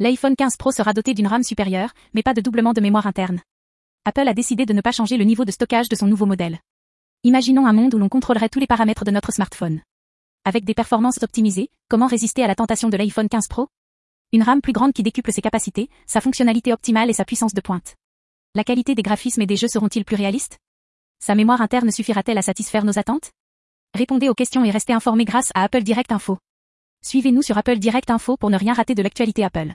L'iPhone 15 Pro sera doté d'une RAM supérieure, mais pas de doublement de mémoire interne. Apple a décidé de ne pas changer le niveau de stockage de son nouveau modèle. Imaginons un monde où l'on contrôlerait tous les paramètres de notre smartphone. Avec des performances optimisées, comment résister à la tentation de l'iPhone 15 Pro? Une RAM plus grande qui décuple ses capacités, sa fonctionnalité optimale et sa puissance de pointe. La qualité des graphismes et des jeux seront-ils plus réalistes? Sa mémoire interne suffira-t-elle à satisfaire nos attentes? Répondez aux questions et restez informés grâce à Apple Direct Info. Suivez-nous sur Apple Direct Info pour ne rien rater de l'actualité Apple.